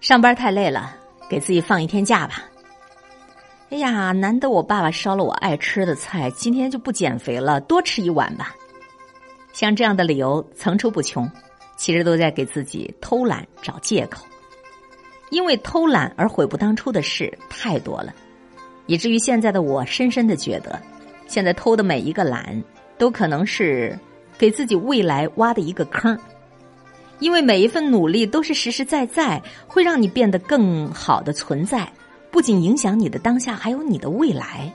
上班太累了，给自己放一天假吧。哎呀，难得我爸爸烧了我爱吃的菜，今天就不减肥了，多吃一碗吧。像这样的理由层出不穷，其实都在给自己偷懒找借口。因为偷懒而悔不当初的事太多了，以至于现在的我深深的觉得，现在偷的每一个懒，都可能是给自己未来挖的一个坑。因为每一份努力都是实实在在会让你变得更好的存在，不仅影响你的当下，还有你的未来。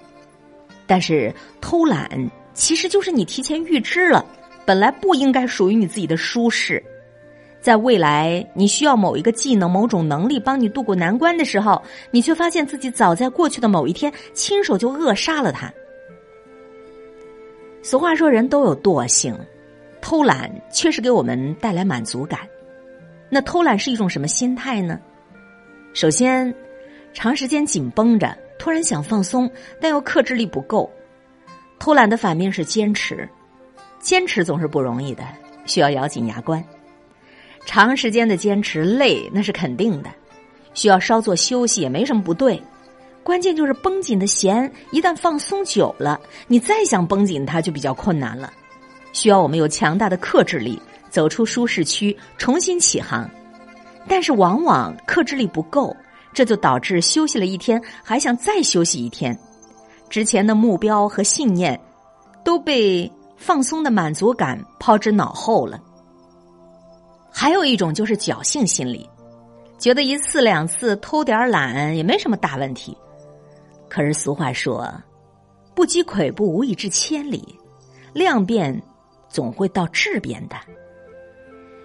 但是偷懒其实就是你提前预知了，本来不应该属于你自己的舒适，在未来你需要某一个技能、某种能力帮你度过难关的时候，你却发现自己早在过去的某一天亲手就扼杀了它。俗话说，人都有惰性。偷懒确实给我们带来满足感，那偷懒是一种什么心态呢？首先，长时间紧绷着，突然想放松，但又克制力不够。偷懒的反面是坚持，坚持总是不容易的，需要咬紧牙关。长时间的坚持累，那是肯定的，需要稍作休息也没什么不对。关键就是绷紧的弦，一旦放松久了，你再想绷紧它就比较困难了。需要我们有强大的克制力，走出舒适区，重新起航。但是往往克制力不够，这就导致休息了一天还想再休息一天，之前的目标和信念都被放松的满足感抛之脑后了。还有一种就是侥幸心理，觉得一次两次偷点懒也没什么大问题。可是俗话说，不积跬步无以至千里，量变。总会到质变的，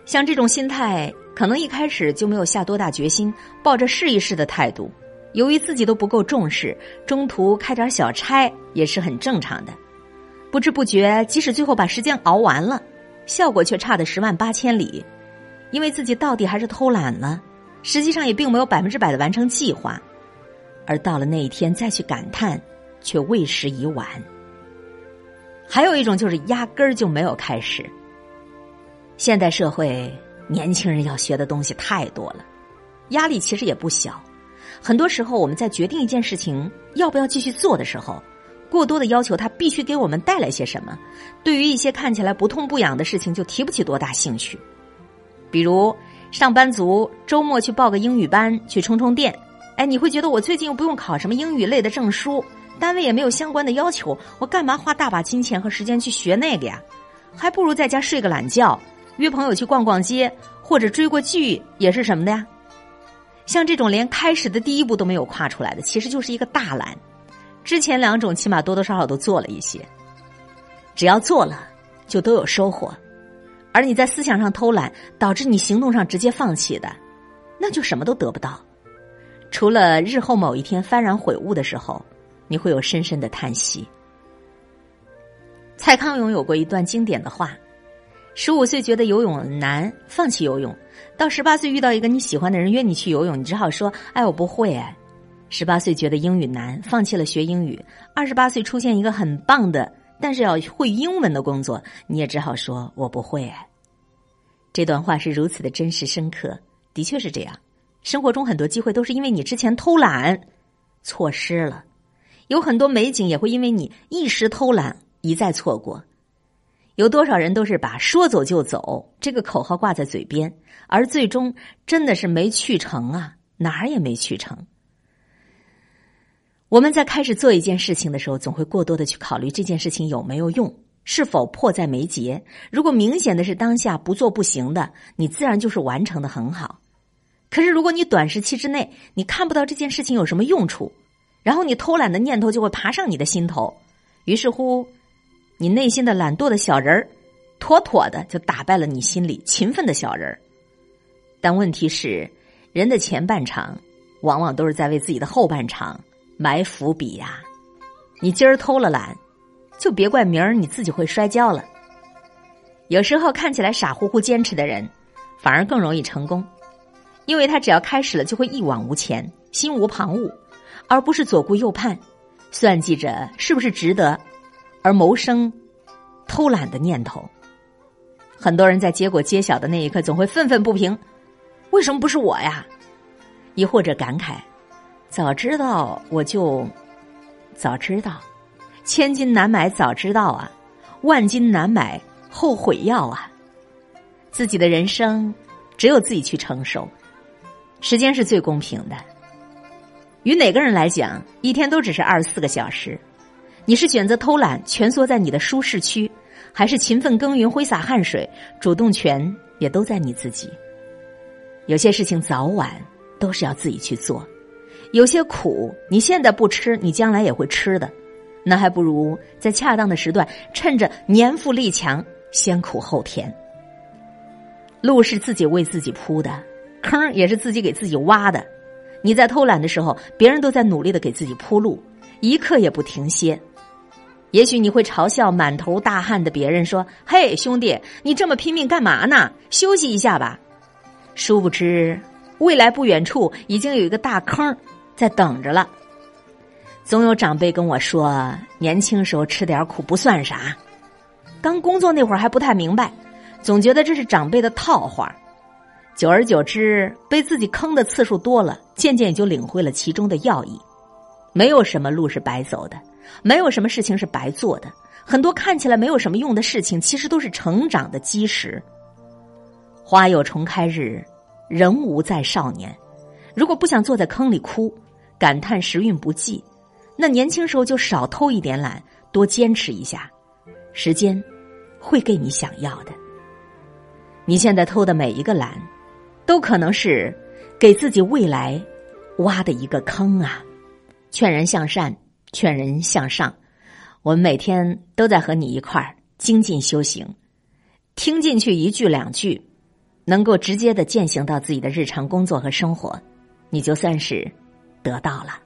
像这种心态，可能一开始就没有下多大决心，抱着试一试的态度。由于自己都不够重视，中途开点小差也是很正常的。不知不觉，即使最后把时间熬完了，效果却差的十万八千里，因为自己到底还是偷懒了，实际上也并没有百分之百的完成计划。而到了那一天再去感叹，却为时已晚。还有一种就是压根儿就没有开始。现代社会年轻人要学的东西太多了，压力其实也不小。很多时候我们在决定一件事情要不要继续做的时候，过多的要求它必须给我们带来些什么。对于一些看起来不痛不痒的事情，就提不起多大兴趣。比如上班族周末去报个英语班去充充电，哎，你会觉得我最近又不用考什么英语类的证书。单位也没有相关的要求，我干嘛花大把金钱和时间去学那个呀？还不如在家睡个懒觉，约朋友去逛逛街，或者追过剧也是什么的呀？像这种连开始的第一步都没有跨出来的，其实就是一个大懒。之前两种起码多多少少都做了一些，只要做了就都有收获。而你在思想上偷懒，导致你行动上直接放弃的，那就什么都得不到，除了日后某一天幡然悔悟的时候。你会有深深的叹息。蔡康永有过一段经典的话：十五岁觉得游泳难，放弃游泳；到十八岁遇到一个你喜欢的人约你去游泳，你只好说：“哎，我不会。”哎，十八岁觉得英语难，放弃了学英语；二十八岁出现一个很棒的，但是要会英文的工作，你也只好说：“我不会。”哎，这段话是如此的真实深刻，的确是这样。生活中很多机会都是因为你之前偷懒，错失了。有很多美景也会因为你一时偷懒一再错过，有多少人都是把说走就走这个口号挂在嘴边，而最终真的是没去成啊，哪儿也没去成。我们在开始做一件事情的时候，总会过多的去考虑这件事情有没有用，是否迫在眉睫。如果明显的是当下不做不行的，你自然就是完成的很好。可是如果你短时期之内你看不到这件事情有什么用处。然后你偷懒的念头就会爬上你的心头，于是乎，你内心的懒惰的小人儿，妥妥的就打败了你心里勤奋的小人儿。但问题是，人的前半场往往都是在为自己的后半场埋伏笔呀。你今儿偷了懒，就别怪明儿你自己会摔跤了。有时候看起来傻乎乎坚持的人，反而更容易成功，因为他只要开始了，就会一往无前，心无旁骛。而不是左顾右盼，算计着是不是值得，而谋生偷懒的念头。很多人在结果揭晓的那一刻，总会愤愤不平：为什么不是我呀？亦或者感慨：早知道我就早知道，千金难买早知道啊，万金难买后悔药啊。自己的人生只有自己去承受，时间是最公平的。与哪个人来讲，一天都只是二十四个小时。你是选择偷懒蜷缩在你的舒适区，还是勤奋耕耘挥洒汗水？主动权也都在你自己。有些事情早晚都是要自己去做，有些苦你现在不吃，你将来也会吃的。那还不如在恰当的时段，趁着年富力强，先苦后甜。路是自己为自己铺的，坑也是自己给自己挖的。你在偷懒的时候，别人都在努力的给自己铺路，一刻也不停歇。也许你会嘲笑满头大汗的别人说：“嘿，兄弟，你这么拼命干嘛呢？休息一下吧。”殊不知，未来不远处已经有一个大坑在等着了。总有长辈跟我说：“年轻时候吃点苦不算啥。”刚工作那会儿还不太明白，总觉得这是长辈的套话。久而久之，被自己坑的次数多了，渐渐也就领会了其中的要义。没有什么路是白走的。没有什么事情是白做的，很多看起来没有什么用的事情，其实都是成长的基石。花有重开日，人无再少年。如果不想坐在坑里哭，感叹时运不济，那年轻时候就少偷一点懒，多坚持一下，时间会给你想要的。你现在偷的每一个懒，都可能是给自己未来挖的一个坑啊！劝人向善。劝人向上，我们每天都在和你一块儿精进修行，听进去一句两句，能够直接的践行到自己的日常工作和生活，你就算是得到了。